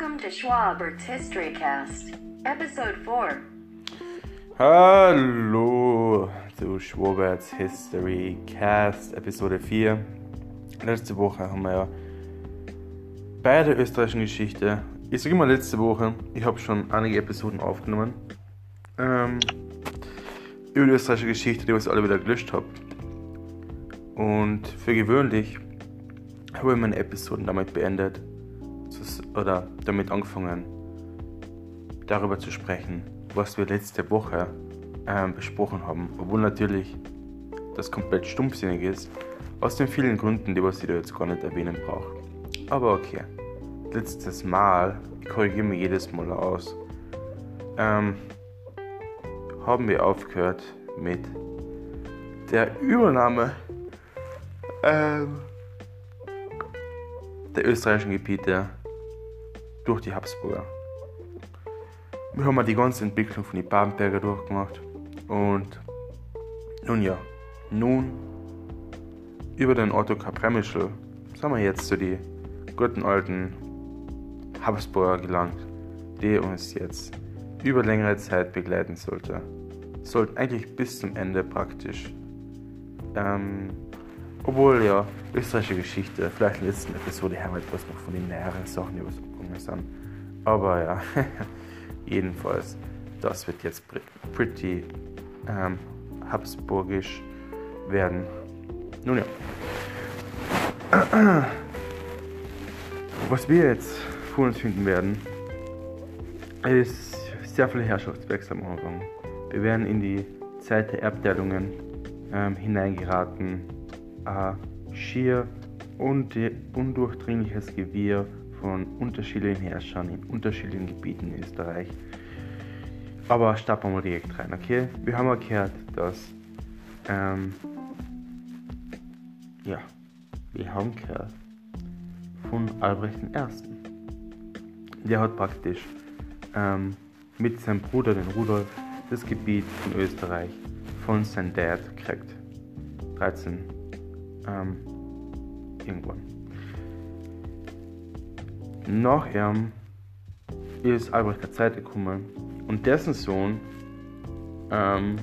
Welcome to Schwabert's History Cast, Episode 4. Hallo zu Schwaberts History Cast, Episode 4. Letzte Woche haben wir ja bei der österreichischen Geschichte, ich sage immer letzte Woche, ich habe schon einige Episoden aufgenommen, ähm, über die österreichische Geschichte, die ich alle wieder gelöscht habe. Und für gewöhnlich habe ich meine Episoden damit beendet, oder damit angefangen, darüber zu sprechen, was wir letzte Woche ähm, besprochen haben. Obwohl natürlich das komplett stumpfsinnig ist, aus den vielen Gründen, die was ich da jetzt gar nicht erwähnen brauche. Aber okay. Letztes Mal, ich korrigiere mich jedes Mal aus, ähm, haben wir aufgehört mit der Übernahme ähm, der österreichischen Gebiete durch die Habsburger. Wir haben die ganze Entwicklung von den Babenberger durchgemacht und nun ja, nun über den Otto Kapremischl sind wir jetzt zu den guten alten Habsburger gelangt, die uns jetzt über längere Zeit begleiten sollte. Sollten eigentlich bis zum Ende praktisch. Ähm, obwohl ja, österreichische Geschichte, vielleicht in der letzten Episode haben wir etwas noch von den näheren Sachen sind. Aber ja, jedenfalls, das wird jetzt pretty ähm, habsburgisch werden. Nun ja. Was wir jetzt vor uns finden werden, ist sehr viel Herrschaftswechsel am Anfang. Wir werden in die Zeit der Erbteilungen ähm, hineingeraten. Äh, schier und undurchdringliches Gewirr von unterschiedlichen Herrschern in unterschiedlichen Gebieten in Österreich. Aber starten wir mal direkt rein, okay? Wir haben erklärt, dass ähm, ja, wir haben gehört von Albrecht I. Der hat praktisch ähm, mit seinem Bruder, den Rudolf, das Gebiet von Österreich von seinem Dad gekriegt. 13 ähm, irgendwann. Nach ihm ist Albrecht der II. gekommen und dessen Sohn ähm,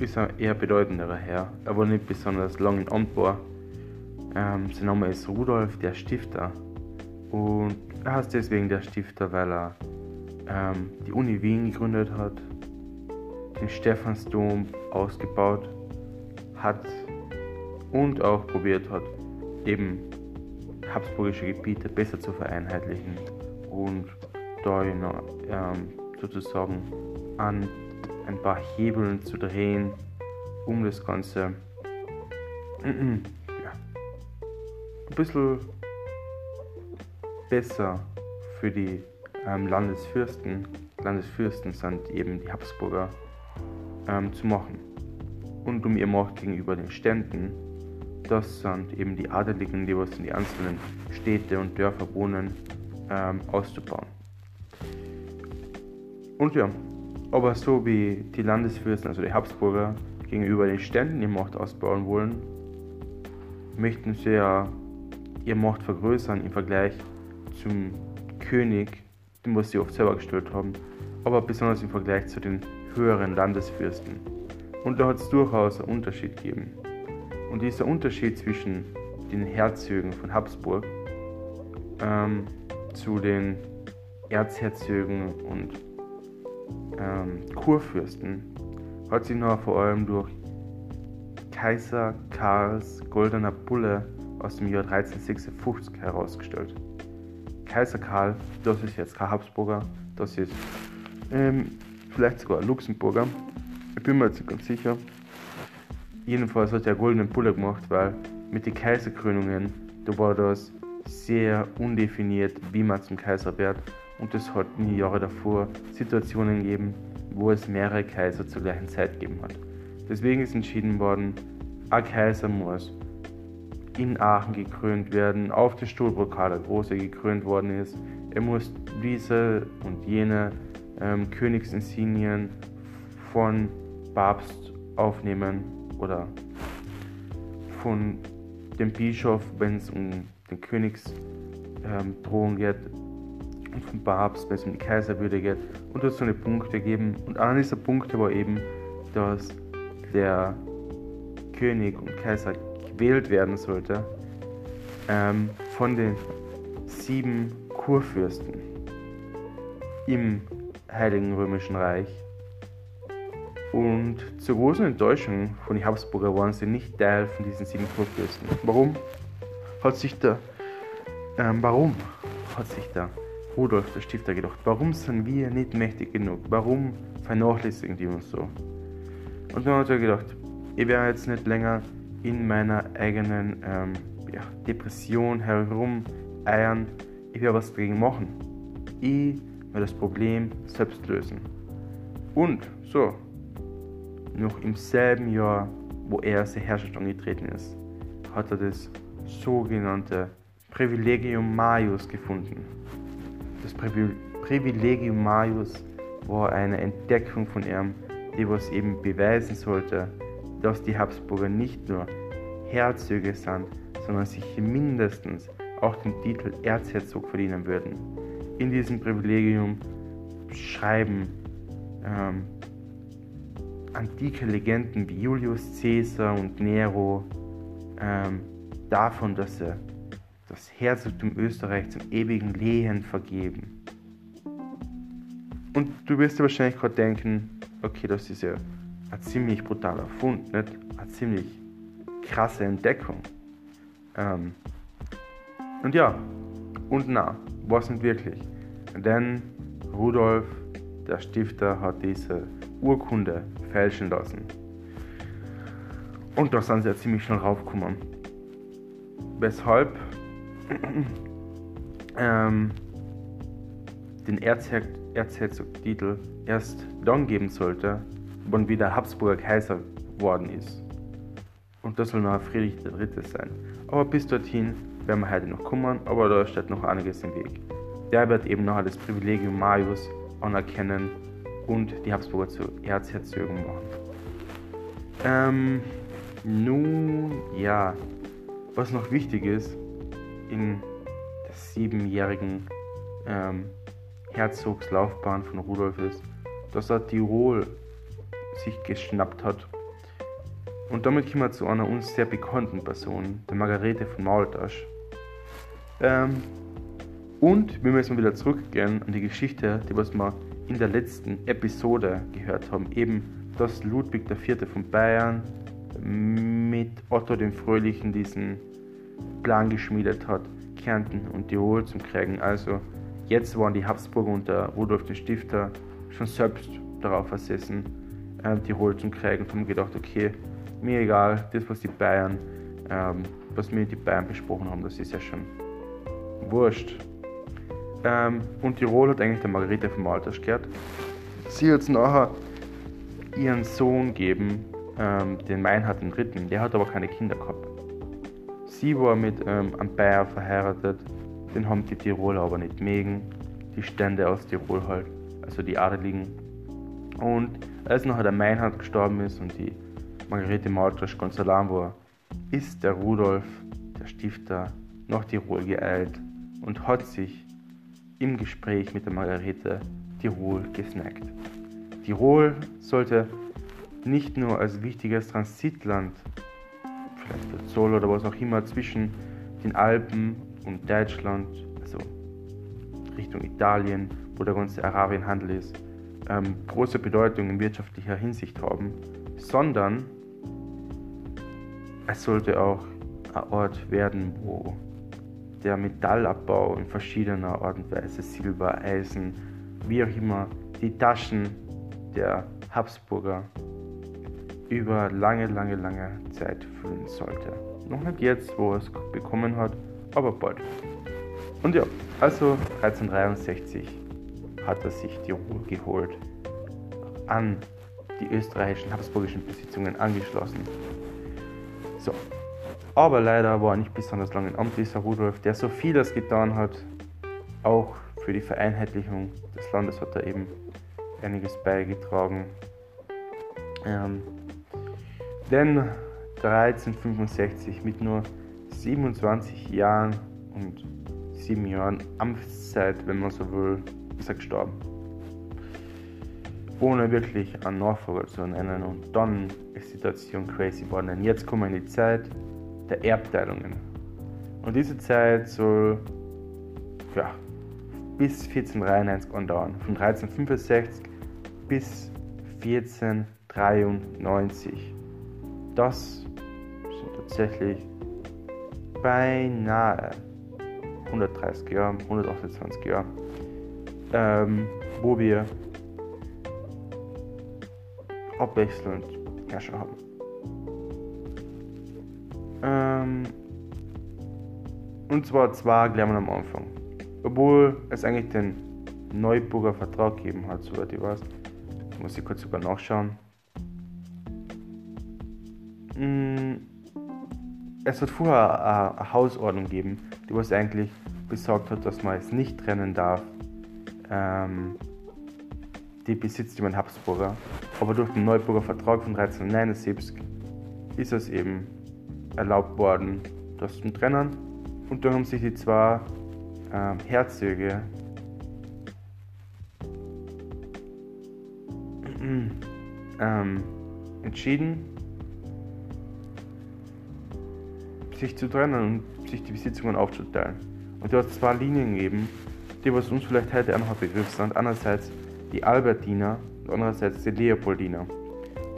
ist ein eher bedeutenderer Herr. Er war nicht besonders lang in Amt. Ähm, sein Name ist Rudolf der Stifter und er heißt deswegen der Stifter, weil er ähm, die Uni Wien gegründet hat, den Stephansdom ausgebaut hat und auch probiert hat, eben habsburgische Gebiete besser zu vereinheitlichen und da ähm, sozusagen an ein paar Hebeln zu drehen, um das Ganze ja, ein bisschen besser für die ähm, Landesfürsten, Landesfürsten sind eben die Habsburger, ähm, zu machen. Und um ihr Macht gegenüber den Ständen das sind eben die Adeligen, die was in die einzelnen Städte und Dörfer wohnen, ähm, auszubauen. Und ja, aber so wie die Landesfürsten, also die Habsburger, gegenüber den Ständen die Macht ausbauen wollen, möchten sie ja ihre Macht vergrößern im Vergleich zum König, den was sie oft selber gestellt haben, aber besonders im Vergleich zu den höheren Landesfürsten. Und da hat es durchaus einen Unterschied gegeben. Und dieser Unterschied zwischen den Herzögen von Habsburg ähm, zu den Erzherzögen und ähm, Kurfürsten hat sich noch vor allem durch Kaiser Karls goldener Bulle aus dem Jahr 1356 herausgestellt. Kaiser Karl, das ist jetzt kein Habsburger, das ist ähm, vielleicht sogar ein Luxemburger, ich bin mir jetzt nicht ganz sicher. Jedenfalls hat er goldenen Bulle gemacht, weil mit den Kaiserkrönungen, da war das sehr undefiniert, wie man zum Kaiser wird. Und es hat in den Jahren davor Situationen gegeben, wo es mehrere Kaiser zur gleichen Zeit gegeben hat. Deswegen ist entschieden worden, ein Kaiser muss in Aachen gekrönt werden, auf den Stuhlbruckar der Große gekrönt worden ist. Er muss diese und jene ähm, Königsinsignien von Papst aufnehmen oder von dem Bischof, wenn es um den Königsthron ähm, geht. und vom Papst, wenn es um die Kaiserwürde geht. Und dort so eine Punkte geben. Und einer dieser Punkte war eben, dass der König und Kaiser gewählt werden sollte ähm, von den sieben Kurfürsten im Heiligen Römischen Reich. Und zur großen Enttäuschung von den Habsburger waren sie nicht Teil von diesen sieben Kurfürsten. Warum hat sich der, ähm, warum hat sich der Rudolf, der Stifter, gedacht, warum sind wir nicht mächtig genug? Warum vernachlässigen die uns so? Und dann hat er gedacht, ich werde jetzt nicht länger in meiner eigenen ähm, ja, Depression herumeiern, ich werde was dagegen machen. Ich werde das Problem selbst lösen. Und so, noch im selben Jahr, wo er zur Herrschaft angetreten ist, hat er das sogenannte Privilegium Maius gefunden. Das Privilegium Maius war eine Entdeckung von ihm, die was eben beweisen sollte, dass die Habsburger nicht nur Herzöge sind, sondern sich mindestens auch den Titel Erzherzog verdienen würden. In diesem Privilegium schreiben ähm, antike Legenden wie Julius Caesar und Nero ähm, davon, dass sie das Herzogtum Österreich zum ewigen Lehen vergeben. Und du wirst dir wahrscheinlich gerade denken, okay, das ist ja ein ziemlich brutaler Fund, nicht? Eine ziemlich krasse Entdeckung. Ähm, und ja, und na, was nicht wirklich. Denn Rudolf, der Stifter, hat diese Urkunde fälschen lassen. Und da sind sie ja ziemlich schnell raufgekommen. Weshalb ähm, den Erzher Erzherzogtitel erst dann geben sollte, wann wieder Habsburger Kaiser geworden ist. Und das soll noch Friedrich III. sein. Aber bis dorthin werden wir heute noch kommen, aber da steht noch einiges im Weg. Der wird eben noch das Privilegium Marius anerkennen und die Habsburger zu Erzherzögen machen. Ähm, nun, ja, was noch wichtig ist, in der siebenjährigen ähm, Herzogslaufbahn von Rudolf ist, dass er Tirol sich geschnappt hat. Und damit kommen wir zu einer uns sehr bekannten Person, der Margarete von Maultasch. Ähm, und wir müssen wieder zurückgehen an die Geschichte, die was wir in der letzten Episode gehört haben, eben dass Ludwig IV. von Bayern mit Otto dem Fröhlichen diesen Plan geschmiedet hat, Kärnten und Tirol zu kriegen. Also jetzt waren die Habsburger unter Rudolf den Stifter schon selbst darauf versessen, ähm, Tirol zu kriegen und haben gedacht, okay, mir egal, das was die Bayern, ähm, was wir die Bayern besprochen haben, das ist ja schon wurscht. Ähm, und Tirol hat eigentlich der Margarete vom Maltasch gehört. Sie hat nachher ihren Sohn gegeben, ähm, den Meinhard III., der hat aber keine Kinder gehabt. Sie war mit ähm, einem Bayer verheiratet, den haben die Tiroler aber nicht mögen, die Stände aus Tirol halt, also die Adeligen. Und als nachher der Meinhard gestorben ist und die Margarete Maltrasch ganz allein war, ist der Rudolf, der Stifter, nach Tirol geeilt und hat sich im Gespräch mit der Margarete Tirol gesnackt. Tirol sollte nicht nur als wichtiges Transitland, vielleicht der Zoll oder was auch immer, zwischen den Alpen und Deutschland, also Richtung Italien, wo der ganze Arabienhandel ist, ähm, große Bedeutung in wirtschaftlicher Hinsicht haben, sondern es sollte auch ein Ort werden, wo der Metallabbau in verschiedener Art und Weise, Silber, Eisen, wie auch immer, die Taschen der Habsburger über lange, lange, lange Zeit füllen sollte. Noch nicht jetzt, wo er es bekommen hat, aber bald. Und ja, also 1363 hat er sich die Ruhe geholt, an die österreichischen habsburgischen Besitzungen angeschlossen. So, aber leider war er nicht besonders lange im Amt dieser Rudolf, der so vieles getan hat, auch für die Vereinheitlichung des Landes hat er eben einiges beigetragen. Ähm, denn 1365 mit nur 27 Jahren und sieben Jahren Amtszeit, wenn man so will, ist er gestorben. Ohne wirklich einen Nachfolger zu nennen. Und dann ist die Situation crazy geworden. Und jetzt kommen wir in die Zeit der Erbteilungen. Und diese Zeit soll ja, bis 1493 andauern. Von 1365 bis 1493. Das sind tatsächlich beinahe 130 Jahre, 128 Jahre, ähm, wo wir abwechselnd Herrscher haben. Ähm, und zwar zwei gleich am Anfang. Obwohl es eigentlich den Neuburger Vertrag gegeben hat, soweit ich weiß. Muss ich kurz sogar nachschauen. Mm, es hat vorher eine Hausordnung gegeben, die was eigentlich besagt hat, dass man es nicht trennen darf, ähm, die besitzt jemand Habsburger. Aber durch den Neuburger Vertrag von 1379 ist es eben erlaubt worden, das zu trennen. Und dann haben sich die zwei ähm, Herzöge ähm, entschieden, sich zu trennen und sich die Besitzungen aufzuteilen. Und du hast zwei Linien gegeben, die was uns vielleicht heute auch noch ein Begriff sind. Einerseits die Albertiner und andererseits die Leopoldiner.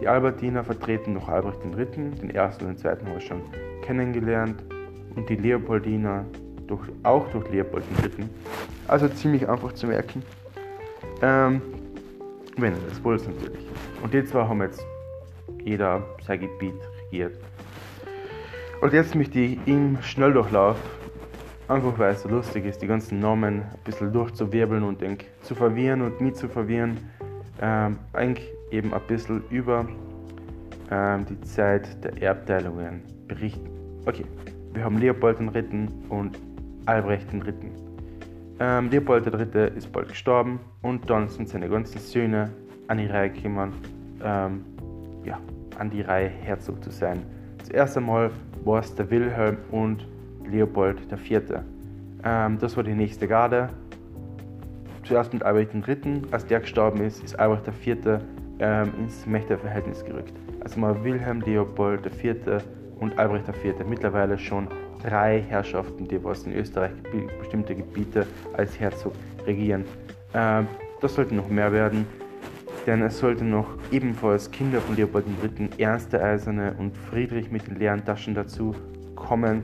Die Albertiner vertreten noch Albrecht III., den ersten und den zweiten schon kennengelernt, und die Leopoldiner durch, auch durch Leopold III. Also ziemlich einfach zu merken. Ähm, wenn er das ist natürlich. Und die zwei haben jetzt jeder sein Gebiet regiert. Und jetzt möchte ich im Schnelldurchlauf, einfach weil es so lustig ist, die ganzen Namen ein bisschen durchzuwirbeln und denk, zu verwirren und mit zu verwirren, ähm, eigentlich eben ein bisschen über ähm, die Zeit der Erbteilungen berichten. Okay, wir haben Leopold III. und Albrecht III. Ähm, Leopold III. ist bald gestorben und dann sind seine ganzen Söhne an die Reihe gekommen, ähm, ja, an die Reihe Herzog zu sein. Zuerst einmal war es der Wilhelm und Leopold IV. Ähm, das war die nächste Garde. Zuerst mit Albrecht III. Als der gestorben ist, ist Albrecht IV. Ähm, ins Mächteverhältnis gerückt. Also mal Wilhelm, Leopold IV. und Albrecht IV. Mittlerweile schon drei Herrschaften, die was in Österreich bestimmte Gebiete als Herzog regieren. Ähm, das sollte noch mehr werden, denn es sollten noch ebenfalls Kinder von Leopold III., Ernst der Eiserne und Friedrich mit den leeren Taschen dazu kommen,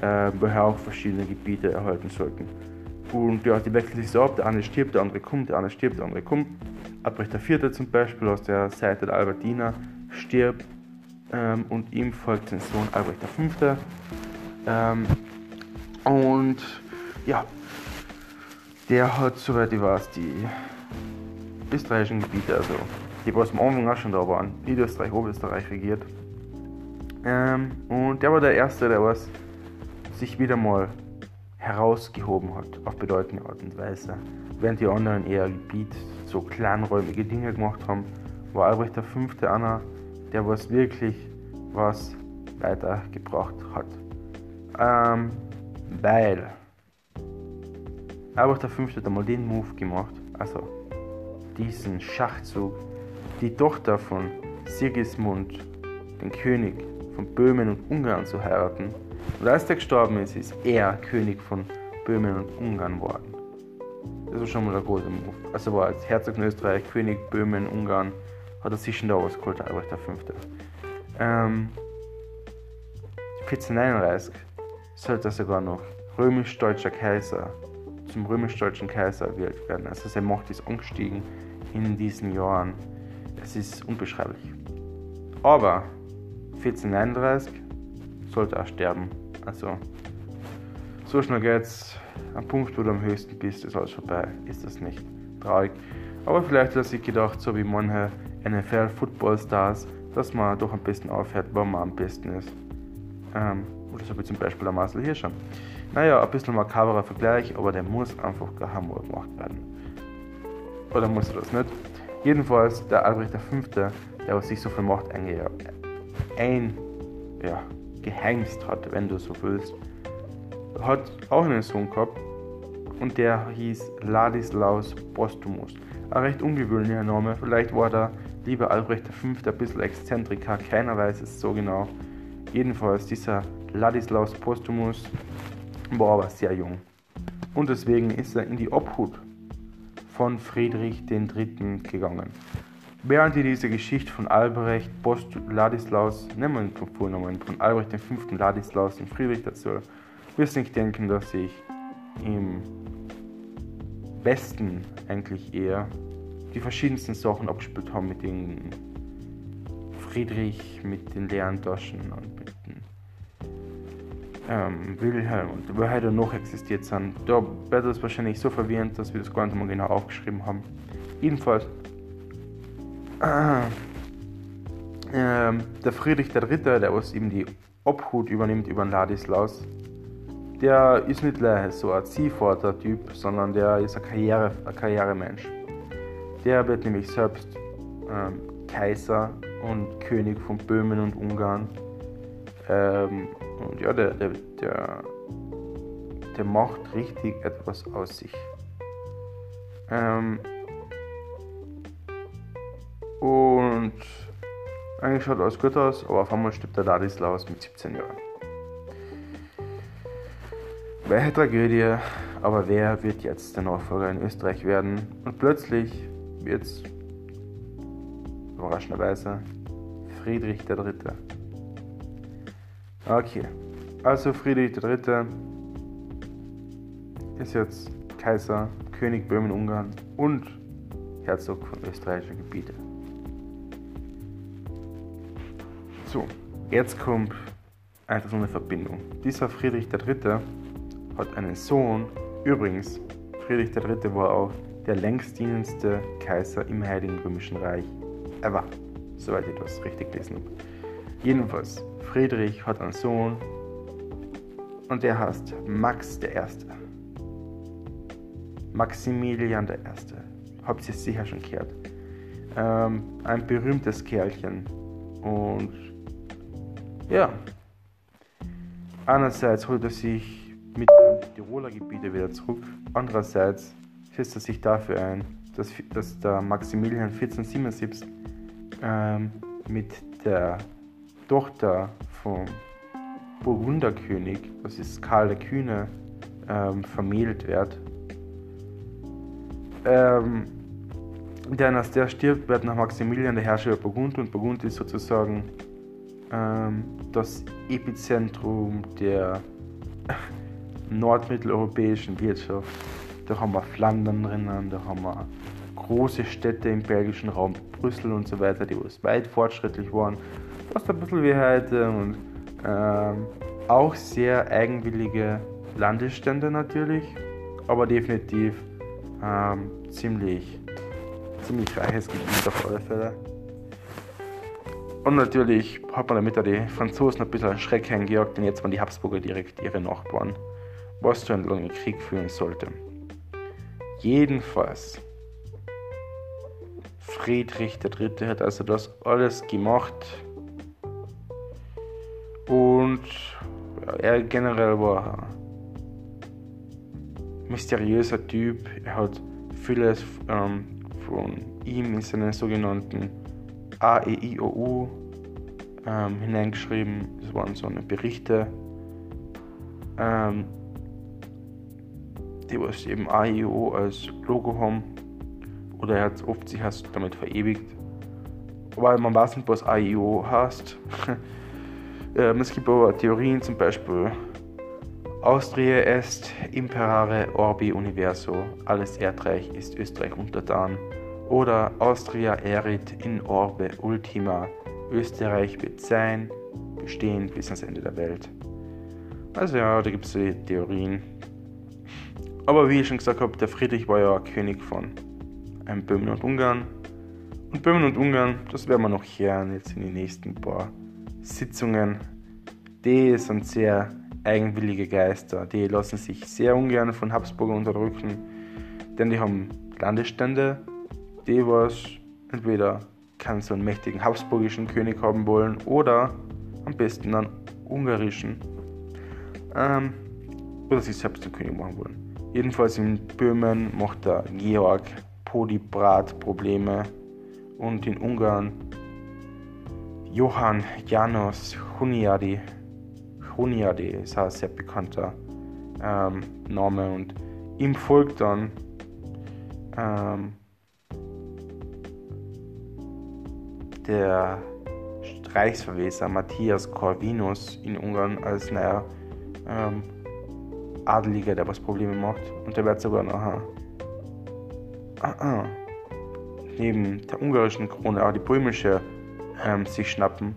äh, woher auch verschiedene Gebiete erhalten sollten. Und ja, die wechseln sich so ab, der eine stirbt, der andere kommt, der eine stirbt, der andere kommt. Albrecht IV. zum Beispiel aus der Seite der Albertiner stirbt ähm, und ihm folgt sein Sohn Albrecht V. Ähm, und ja, der hat, soweit ich weiß, die österreichischen Gebiete, also die was am Anfang auch schon da waren, Niederösterreich, Oberösterreich regiert. Ähm, und der war der Erste, der was sich wieder mal herausgehoben hat, auf bedeutende Art und Weise. Während die anderen eher Gebiet, so kleinräumige Dinge gemacht haben, war Albrecht V. einer, der was wirklich was weitergebracht hat. Ähm, weil Albrecht V. hat einmal den Move gemacht, also diesen Schachzug, die Tochter von Sigismund, den König von Böhmen und Ungarn zu heiraten. Und als der gestorben ist, ist er König von Böhmen und Ungarn geworden. War schon mal ein großer Move. Also war als Herzog von Österreich, König Böhmen, Ungarn, hat er sich schon da was geholt, Albrecht V. Ähm, 1439 sollte er sogar noch römisch-deutscher Kaiser zum römisch-deutschen Kaiser gewählt werden. Also seine Macht ist angestiegen in diesen Jahren. Es ist unbeschreiblich. Aber 1439 sollte er sterben. Also so schnell geht's. Am Punkt, wo du am höchsten bist, ist alles vorbei. Ist das nicht traurig? Aber vielleicht hat er sich gedacht, so wie manche NFL-Football-Stars, dass man doch am besten aufhört, wo man am besten ist. Ähm, oder so wie zum Beispiel der Marcel Hirscher. Naja, ein bisschen makaberer Vergleich, aber der muss einfach geheim gemacht werden. Oder muss er das nicht? Jedenfalls der Albrecht V., der sich so viel Macht ein, ein ja, hat, wenn du so willst, hat auch einen Sohn gehabt, und der hieß Ladislaus Postumus. Ein recht ungewöhnlicher Name, vielleicht war der liebe Albrecht V. ein bisschen Exzentriker, keiner weiß es so genau. Jedenfalls, dieser Ladislaus Postumus war aber sehr jung. Und deswegen ist er in die Obhut von Friedrich III. gegangen. Während ihr diese Geschichte von Albrecht Post Ladislaus, nehmen wir den Vornamen von Albrecht V. Ladislaus und Friedrich dazu, wirst nicht denken, dass sich im Westen eigentlich eher die verschiedensten Sachen abgespielt haben mit den Friedrich, mit den leeren Taschen und mit den ähm, Wilhelm und wer heute noch existiert sind. Da wird es wahrscheinlich so verwirrend, dass wir das gar nicht mal genau aufgeschrieben haben. Jedenfalls, äh, äh, der Friedrich III., der was eben die Obhut übernimmt über den Ladislaus, der ist nicht so ein Ziehvater-Typ, sondern der ist ein, Karriere, ein Karrieremensch. Der wird nämlich selbst ähm, Kaiser und König von Böhmen und Ungarn. Ähm, und ja, der, der, der, der macht richtig etwas aus sich. Ähm, und eigentlich schaut alles gut aus, aber auf einmal stirbt der Ladislaus mit 17 Jahren. Welche Tragödie, aber wer wird jetzt der Nachfolger in Österreich werden? Und plötzlich wird es überraschenderweise Friedrich III. Okay, also Friedrich III. ist jetzt Kaiser, König Böhmen-Ungarn und Herzog von österreichischen Gebieten. So, jetzt kommt einfach so eine Verbindung. Dieser Friedrich III. Hat einen Sohn. Übrigens, Friedrich III. war auch der längstdienendste Kaiser im Heiligen Römischen Reich ever, soweit ich das richtig gelesen habe. Jedenfalls, Friedrich hat einen Sohn und der heißt Max I. Maximilian I. Habt ihr sicher schon gehört. Ähm, ein berühmtes Kerlchen. Und ja, einerseits holt er sich mit dem Tiroler Gebiete wieder zurück, andererseits setzt er sich dafür ein, dass, dass der Maximilian 1477 ähm, mit der Tochter vom Burgunderkönig, das ist Karl der Kühne, ähm, vermählt wird. Ähm, denn als der stirbt, wird nach Maximilian der Herrscher über Burgund und Burgund ist sozusagen ähm, das Epizentrum der nordmitteleuropäischen Wirtschaft. Da haben wir Flandern drinnen, da haben wir große Städte im belgischen Raum, Brüssel und so weiter, die weit fortschrittlich waren fast ein bisschen wie heute und ähm, auch sehr eigenwillige Landesstände natürlich, aber definitiv ähm, ziemlich, ziemlich reiches Gebiet auf alle Fälle. Und natürlich hat man damit auch die Franzosen ein bisschen Schreck eingejagt, denn jetzt waren die Habsburger direkt ihre Nachbarn, was zu einem langen Krieg führen sollte. Jedenfalls, Friedrich III. hat also das alles gemacht, und er generell war ein mysteriöser Typ. Er hat vieles ähm, von ihm in seinen sogenannten AEIOU ähm, hineingeschrieben. Das waren so eine Berichte, ähm, die was eben AEIO als Logo haben. Oder er hat oft sich damit verewigt. Weil man weiß nicht, was AEIO heißt. Ähm, es gibt aber Theorien, zum Beispiel Austria est imperare orbi universo, alles Erdreich ist Österreich untertan. Oder Austria erit in orbe ultima, Österreich wird sein, bestehen bis ans Ende der Welt. Also ja, da gibt es Theorien. Aber wie ich schon gesagt habe, der Friedrich war ja König von ähm, Böhmen und Ungarn. Und Böhmen und Ungarn, das werden wir noch hören jetzt in den nächsten paar Sitzungen, die sind sehr eigenwillige Geister. Die lassen sich sehr ungern von Habsburger unterdrücken, denn die haben Landesstände, die was entweder keinen so einen mächtigen habsburgischen König haben wollen oder am besten einen ungarischen ähm, oder sich selbst zum König machen wollen. Jedenfalls in Böhmen macht der Georg Podibrat Probleme und in Ungarn Johann Janos Huniadi. Huniadi ist ein sehr bekannter ähm, Name und ihm folgt dann ähm, der Reichsverweser Matthias Corvinus in Ungarn als neuer ähm, Adeliger, der was Probleme macht. Und der wird sogar nachher ah, ah, neben der ungarischen Krone auch die böhmische ähm, sich schnappen.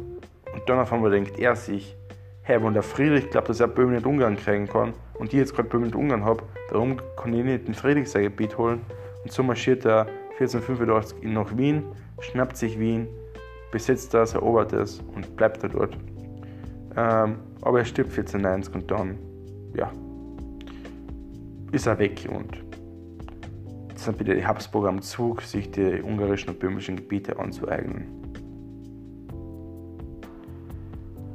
Und dann auf einmal denkt er sich, hey, wenn der Friedrich glaubt, dass er Böhmen nicht Ungarn kriegen kann und ich jetzt gerade Böhmen nicht Ungarn habe, darum kann ich nicht den Friedrich sein Gebiet holen. Und so marschiert er 1485 nach Wien, schnappt sich Wien, besetzt das, erobert es und bleibt da dort. Ähm, aber er stirbt 1490 und dann, ja, ist er weg und jetzt sind wieder die Habsburger am Zug, sich die ungarischen und böhmischen Gebiete anzueignen.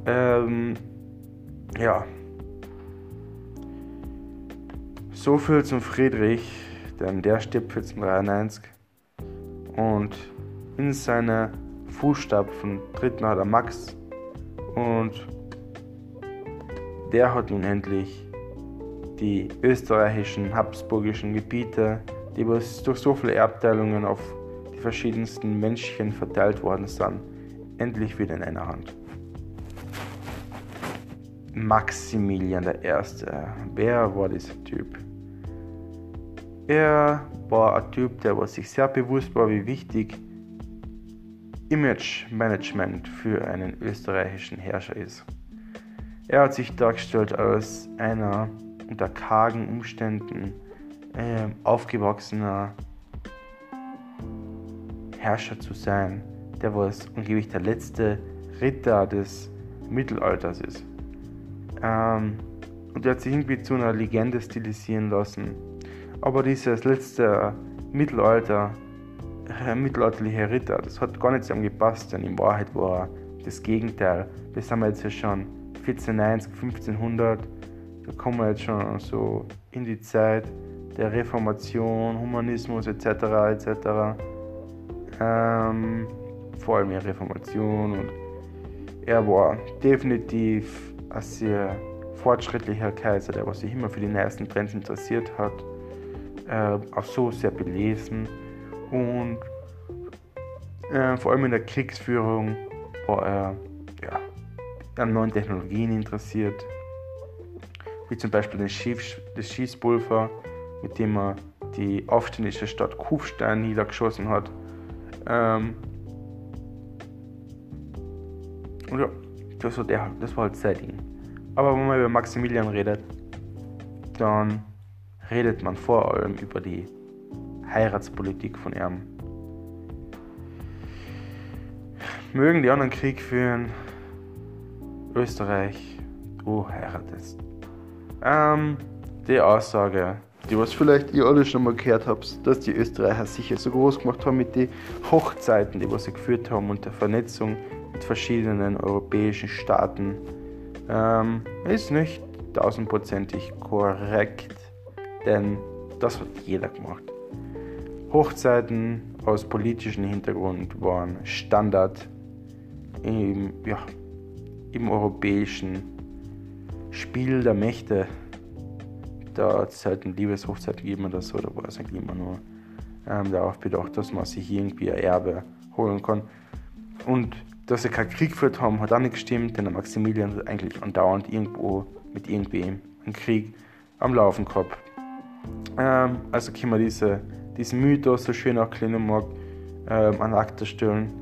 Ähm, ja. So viel zum Friedrich, denn der stirbt 1493 und in seine Fußstapfen tritt nach der Max und der hat nun endlich die österreichischen, habsburgischen Gebiete, die durch so viele Erbteilungen auf die verschiedensten Menschen verteilt worden sind, endlich wieder in einer Hand. Maximilian I. Wer war dieser Typ? Er war ein Typ, der sich sehr bewusst war, wie wichtig Image Management für einen österreichischen Herrscher ist. Er hat sich dargestellt als einer unter kargen Umständen äh, aufgewachsener Herrscher zu sein, der was angeblich der letzte Ritter des Mittelalters ist. Ähm, und er hat sich irgendwie zu einer Legende stilisieren lassen. Aber dieses letzte Mittelalter mittelalterliche Ritter. Das hat gar nicht zu ihm gepasst, denn in Wahrheit war das Gegenteil. Das sind wir jetzt ja schon 1490, 1500. Da kommen wir jetzt schon so in die Zeit der Reformation, Humanismus etc. etc. Ähm, vor allem die Reformation und er war definitiv ein sehr fortschrittlicher Kaiser, der sich immer für die neuesten Trends interessiert hat, äh, auch so sehr belesen und äh, vor allem in der Kriegsführung war er ja, an neuen Technologien interessiert, wie zum Beispiel den Schieß, das Schießpulver, mit dem er die aufständische Stadt Kufstein niedergeschossen hat. Ähm, und ja, das war, der, das war halt sein. Aber wenn man über Maximilian redet, dann redet man vor allem über die Heiratspolitik von ihm. Mögen die anderen Krieg führen, Österreich, du heiratest. Ähm, die Aussage, die was vielleicht ihr alle schon mal gehört habt, dass die Österreicher sicher so groß gemacht haben mit den Hochzeiten, die was sie geführt haben und der Vernetzung mit verschiedenen europäischen Staaten, ähm, ist nicht tausendprozentig korrekt, denn das hat jeder gemacht. Hochzeiten aus politischem Hintergrund waren Standard im, ja, im europäischen Spiel der Mächte. Da hat es halt ein Liebeshochzeit gegeben oder so, da war es eigentlich immer nur ähm, darauf bedacht, dass man sich irgendwie ein Erbe holen kann. Und dass sie keinen Krieg geführt haben, hat auch nicht gestimmt, denn der Maximilian hat eigentlich andauernd irgendwo mit irgendwem einen Krieg am Laufen gehabt. Ähm, also können wir diese diesen Mythos so schön erklären mag, ähm, an Akte stellen.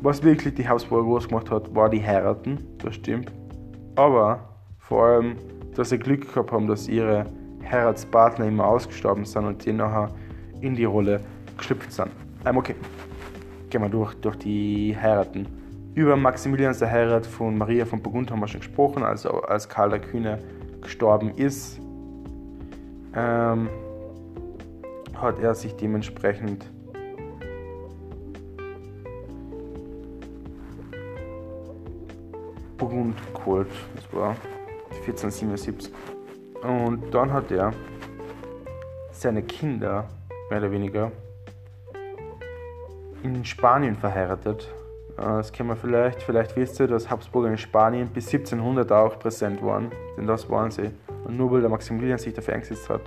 Was wirklich die Habsburger groß gemacht hat, war die Heiraten, das stimmt. Aber vor allem, dass sie Glück gehabt haben, dass ihre Heiratspartner immer ausgestorben sind und die nachher in die Rolle geschlüpft sind. Ähm, okay, gehen wir durch, durch die Heiraten. Über Maximilians der Heirat von Maria von Burgund haben wir schon gesprochen, also als Karl der Kühne gestorben ist. Ähm, hat er sich dementsprechend Burgund geholt. Das war 1477. Und dann hat er seine Kinder, mehr oder weniger, in Spanien verheiratet. Äh, das kennen wir vielleicht. Vielleicht wisst ihr, dass Habsburger in Spanien bis 1700 auch präsent waren. Denn das waren sie. Und nur weil der Maximilian sich dafür eingesetzt hat.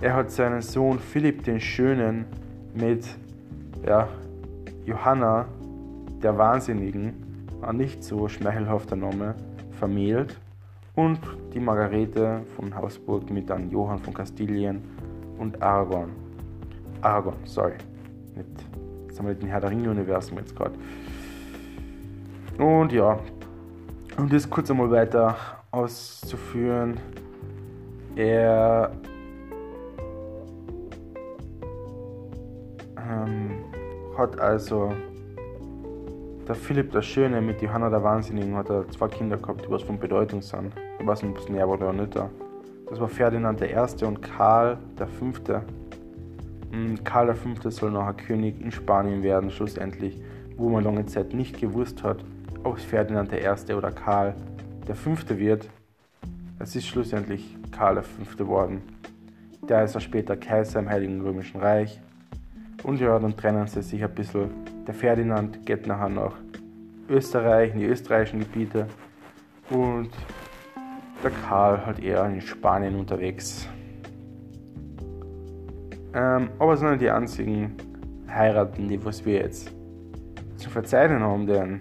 Er hat seinen Sohn Philipp den Schönen mit ja, Johanna der Wahnsinnigen, ein nicht so schmeichelhafter Name, vermählt. Und die Margarete von Habsburg mit dann Johann von Kastilien und Aragon. Aragon, sorry. Nicht, jetzt haben wir den Herr der Ringe-Universum jetzt gerade. Und ja, um das kurz einmal weiter auszuführen, er ähm, hat also der Philipp der Schöne mit Johanna der Wahnsinnigen hat er zwei Kinder gehabt, die was von Bedeutung sind. Nicht, ob es näher oder nicht. Das war Ferdinand I. und Karl V. Und Karl V. soll nachher König in Spanien werden, schlussendlich, wo man lange Zeit nicht gewusst hat, ob es Ferdinand I. oder Karl V. wird. Es ist schlussendlich Karl V. geworden. Der ist auch später Kaiser im Heiligen Römischen Reich. Und ja, dann trennen sie sich ein bisschen. Der Ferdinand geht nachher nach Österreich, in die österreichischen Gebiete. Und der Karl halt eher in Spanien unterwegs. Ähm, aber es sind nicht die einzigen Heiraten, die was wir jetzt zu verzeichnen haben, denn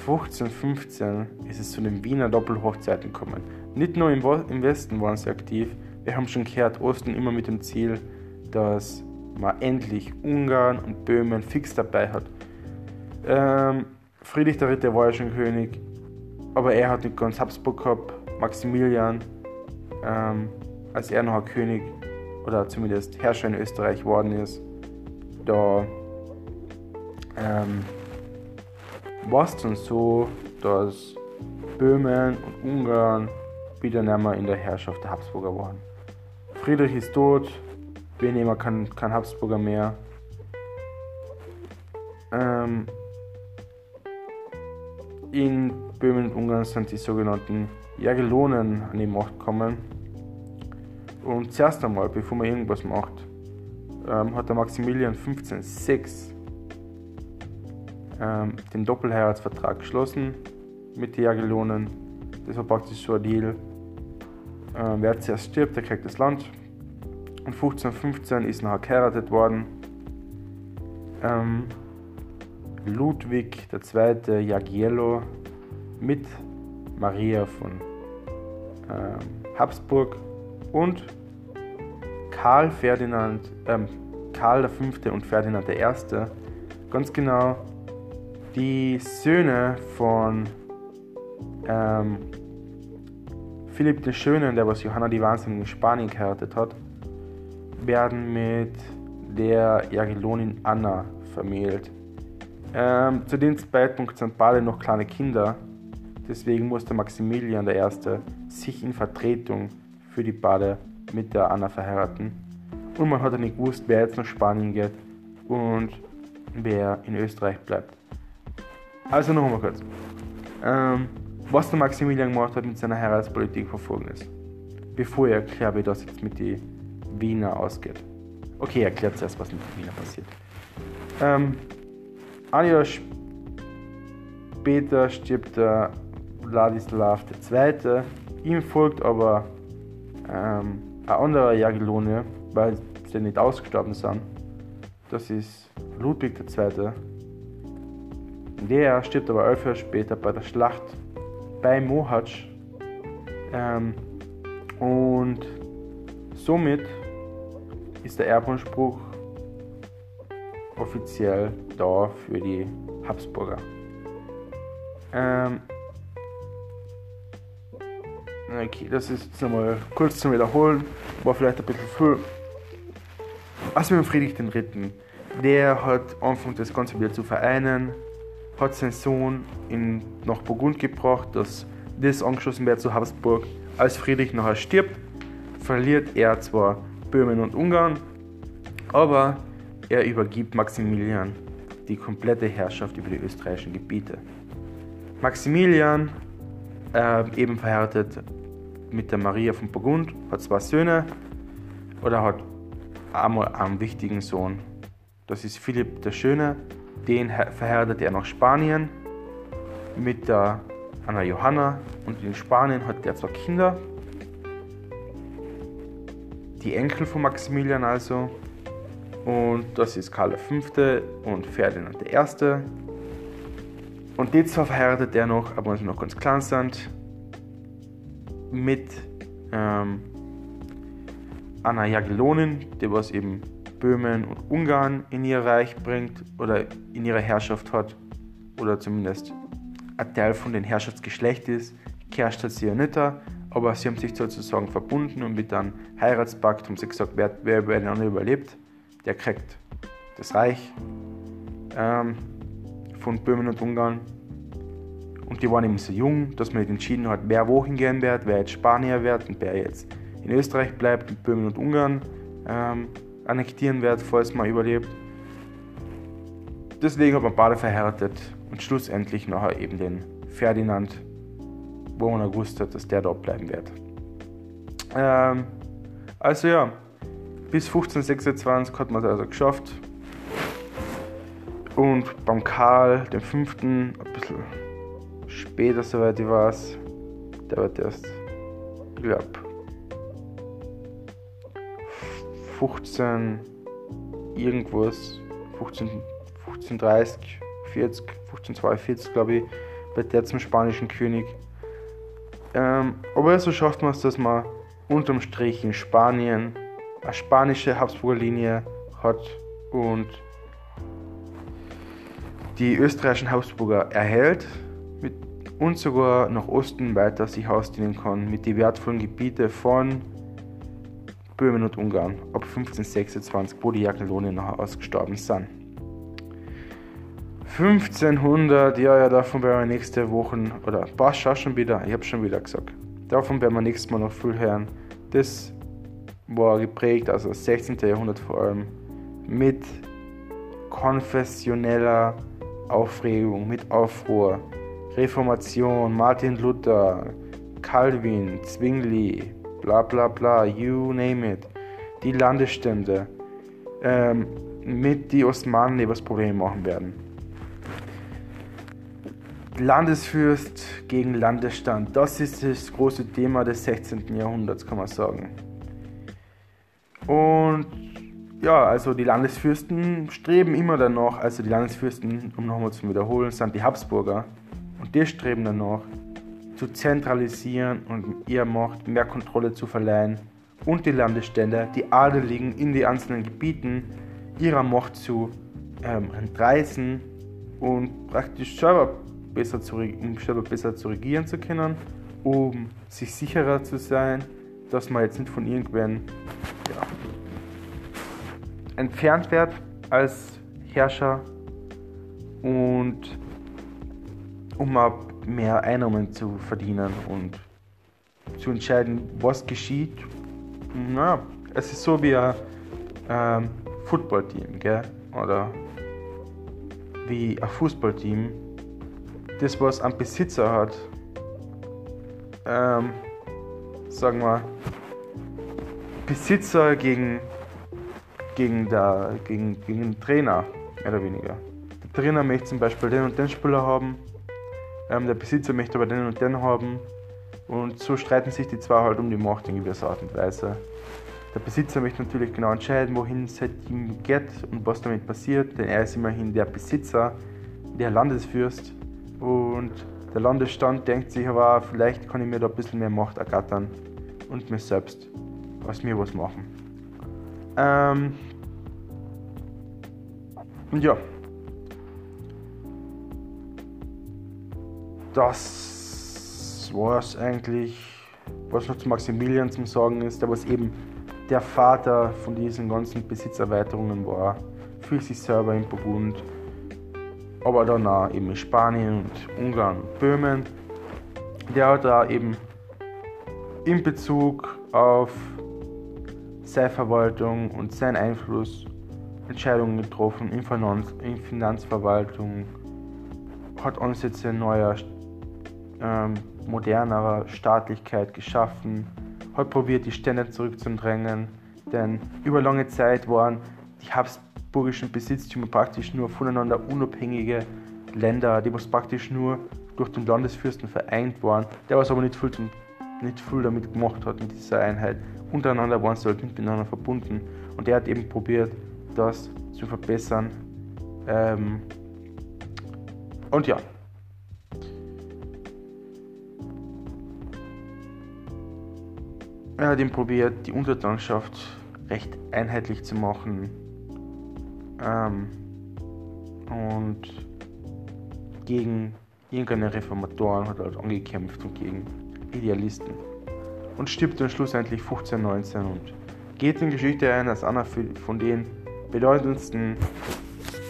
1515 ist es zu den Wiener Doppelhochzeiten gekommen. Nicht nur im, Westen waren sie aktiv, wir haben schon gehört, Osten immer mit dem Ziel, dass man endlich Ungarn und Böhmen fix dabei hat. Ähm, Friedrich III. war ja schon König, aber er hat nicht ganz Habsburg gehabt. Maximilian, ähm, als er noch König oder zumindest Herrscher in Österreich geworden ist, da ähm, war es dann so, dass Böhmen und Ungarn wieder mehr in der Herrschaft der Habsburger waren. Friedrich ist tot, wir nehmen kein, kein Habsburger mehr. Ähm, in Böhmen und Ungarn sind die sogenannten Jagellonen an die Macht gekommen. Und zuerst einmal, bevor man irgendwas macht, ähm, hat der Maximilian 1506 ähm, den Doppelheiratsvertrag geschlossen mit den Jagellonen. Das war praktisch so ein Deal. Ähm, wer zuerst stirbt, der kriegt das Land. Und 1515 ist nachher geheiratet worden. Ähm, Ludwig II. Jagiello mit Maria von ähm, Habsburg und Karl Ferdinand, ähm, Karl V. und Ferdinand I. Ganz genau die Söhne von ähm, Philipp den Schönen, der was Johanna die Wahnsinnige in Spanien geheiratet hat, werden mit der Jagellonin Anna vermählt. Ähm, zu dem Zeitpunkt sind beide noch kleine Kinder, deswegen musste Maximilian I. sich in Vertretung für die Bade mit der Anna verheiraten. Und man hat dann nicht gewusst, wer jetzt nach Spanien geht und wer in Österreich bleibt. Also noch einmal kurz. Ähm, was der Maximilian gemacht hat mit seiner Heiratspolitik verfolgt ist. Bevor er erklärt, wie das jetzt mit den Wiener ausgeht. Okay, erklärt zuerst, was mit den Wiener passiert. Ähm, ein Jahr später stirbt der Wladislav II. Ihm folgt aber ähm, ein anderer Jagellone, weil sie nicht ausgestorben sind. Das ist Ludwig II. Der stirbt aber elf Jahre später bei der Schlacht bei Mohacs. Ähm, und somit ist der Erbanspruch offiziell da für die Habsburger. Ähm, okay, das ist jetzt nochmal kurz zum Wiederholen, war vielleicht ein bisschen viel. Also mit Friedrich III., der hat angefangen, das Ganze wieder zu vereinen, hat seinen Sohn in, nach Burgund gebracht, dass das angeschlossen wird zu Habsburg. Als Friedrich nachher stirbt, verliert er zwar Böhmen und Ungarn, aber er übergibt Maximilian die komplette Herrschaft über die österreichischen Gebiete. Maximilian, äh, eben verheiratet mit der Maria von Burgund, hat zwei Söhne. oder hat einmal einen wichtigen Sohn. Das ist Philipp der Schöne, den verheiratet er nach Spanien mit der Anna Johanna und in Spanien hat er zwei Kinder. Die Enkel von Maximilian also. Und das ist Karl V. und Ferdinand I. Und zwei verheiratet er noch, aber wenn sie noch ganz klein sind, mit ähm, Anna Jagellonin, die was eben Böhmen und Ungarn in ihr Reich bringt oder in ihrer Herrschaft hat oder zumindest ein Teil von dem Herrschaftsgeschlecht ist. Geherrscht hat sie ja nicht, aber sie haben sich sozusagen verbunden und mit einem Heiratspakt haben sie gesagt, wer, wer überlebt, der kriegt das Reich ähm, von Böhmen und Ungarn. Und die waren eben so jung, dass man entschieden hat, wer wohin gehen wird, wer jetzt Spanier wird und wer jetzt in Österreich bleibt, mit Böhmen und Ungarn ähm, annektieren wird, falls man überlebt. Deswegen hat man beide verheiratet und schlussendlich nachher eben den Ferdinand, wo man gewusst hat, dass der dort bleiben wird. Ähm, also ja, bis 1526 hat man es also geschafft. Und beim Karl, dem Fünften, ein bisschen später, soweit ich weiß, der wird erst, ich glaube, 15 irgendwas, 15, 1530, 40, 1542 glaube ich, wird der zum spanischen König. Ähm, aber so schafft man es, dass man unterm Strich in Spanien eine spanische Habsburger Linie hat und die österreichischen Habsburger erhält mit, und sogar nach Osten weiter sich ausdehnen kann mit den wertvollen Gebieten von Böhmen und Ungarn ab 1526, wo die Jagiellonen nachher ausgestorben sind. 1500, ja, ja, davon werden wir nächste Woche, oder passt schon wieder, ich habe schon wieder gesagt, davon werden wir nächstes Mal noch viel hören. Das war geprägt, also das 16. Jahrhundert vor allem, mit konfessioneller Aufregung, mit Aufruhr, Reformation, Martin Luther, Calvin, Zwingli, bla bla bla, you name it, die Landesstände ähm, mit die Osmanen die was Probleme machen werden. Landesfürst gegen Landesstand, das ist das große Thema des 16. Jahrhunderts, kann man sagen. Und ja, also die Landesfürsten streben immer danach, also die Landesfürsten, um nochmal zu wiederholen, sind die Habsburger. Und die streben danach, zu zentralisieren und ihr Macht mehr Kontrolle zu verleihen und die Landestände, die Adeligen in die einzelnen Gebieten ihrer Macht zu ähm, entreißen und praktisch selber besser, zu, um selber besser zu regieren zu können, um sich sicherer zu sein, dass man jetzt nicht von irgendwen ja, entfernt wird als Herrscher und um mehr Einnahmen zu verdienen und zu entscheiden, was geschieht. Na, es ist so wie ein ähm, Footballteam, gell? Oder wie ein Fußballteam, das was einen Besitzer hat, ähm, sagen wir, Besitzer gegen, gegen, der, gegen, gegen den Trainer, mehr oder weniger. Der Trainer möchte zum Beispiel den und den Spieler haben ähm, der Besitzer möchte aber den und den haben. Und so streiten sich die zwei halt um die Macht in gewisser Art und Weise. Der Besitzer möchte natürlich genau entscheiden, wohin sein Team geht und was damit passiert, denn er ist immerhin der Besitzer, der Landesfürst. Und der Landesstand denkt sich aber, vielleicht kann ich mir da ein bisschen mehr Macht ergattern und mir selbst aus mir was machen. Ähm und ja, das war es eigentlich. Was noch zu Maximilian zum Sagen ist, der was eben der Vater von diesen ganzen Besitzerweiterungen war, für sich selber in Burgund, aber dann auch eben in Spanien und Ungarn und Böhmen. Der hat da eben in Bezug auf seine Verwaltung und seinen Einfluss Entscheidungen getroffen in, Finanz in Finanzverwaltung, hat Ansätze neuer ähm, modernerer Staatlichkeit geschaffen, hat probiert, die Stände zurückzudrängen, Denn über lange Zeit waren die habsburgischen Besitztümer praktisch nur voneinander unabhängige Länder, die was praktisch nur durch den Landesfürsten vereint waren, der was aber nicht viel, nicht viel damit gemacht hat in dieser Einheit. Untereinander waren sie halt miteinander verbunden und er hat eben probiert, das zu verbessern. Ähm und ja. Er hat eben probiert, die Untertanschaft recht einheitlich zu machen. Ähm und gegen irgendeine Reformatoren hat er halt angekämpft und gegen Idealisten. Und stirbt dann schlussendlich 1519 und geht in Geschichte ein als einer von den bedeutendsten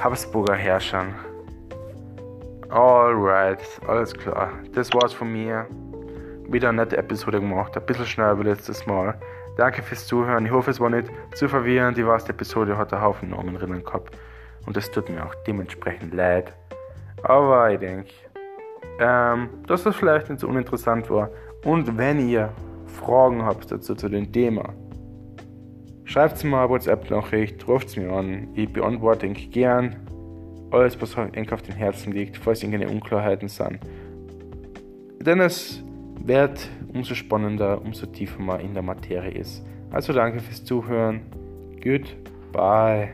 Habsburger Herrschern. Alright, alles klar. Das war's von mir. Wieder eine nette Episode gemacht, ein bisschen schneller wie letztes Mal. Danke fürs Zuhören. Ich hoffe, es war nicht zu verwirrend. Die erste Episode hat einen Haufen Namen drinnen gehabt. Und das tut mir auch dementsprechend leid. Aber ich denke, ähm, dass das vielleicht nicht so uninteressant war. Und wenn ihr Fragen habt dazu zu dem Thema, schreibt es mir eine WhatsApp-Nachricht, ruft es mir an. Ich beantworte euch gern alles, was euch auf dem Herzen liegt, falls irgendeine Unklarheiten sind. Denn es wird umso spannender, umso tiefer man in der Materie ist. Also danke fürs Zuhören. Goodbye.